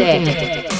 Behind the deck.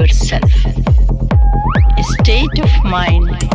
yourself. A state of mind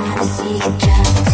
I see again.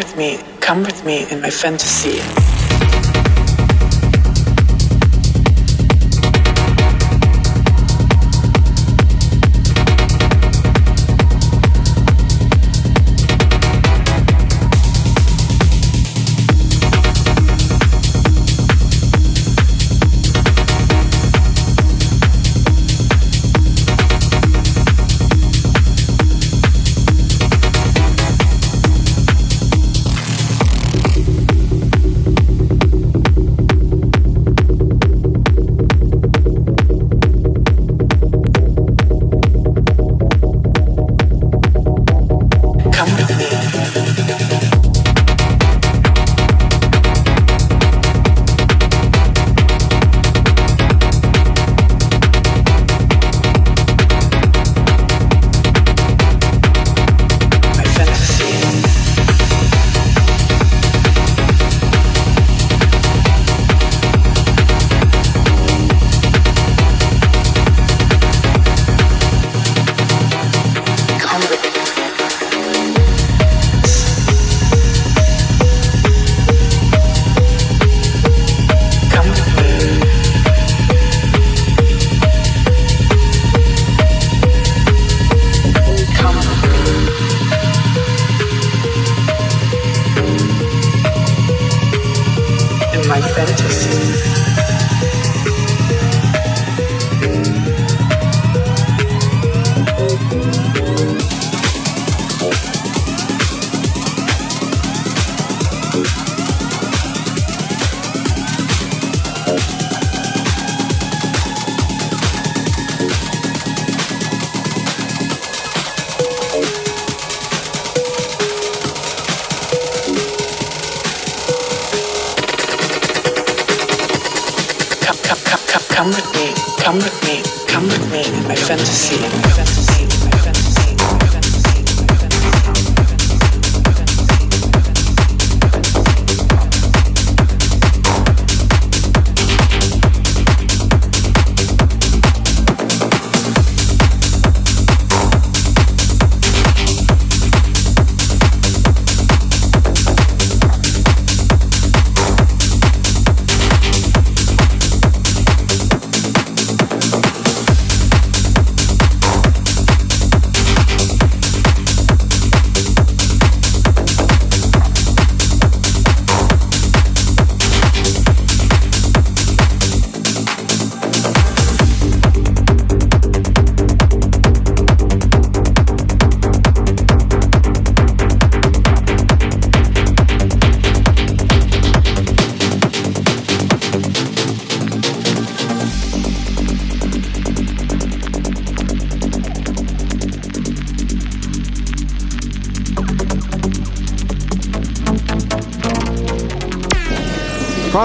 With me, come with me in my fantasy. Come, with me. Come with me. Come with me in. My fantasy. My fantasy.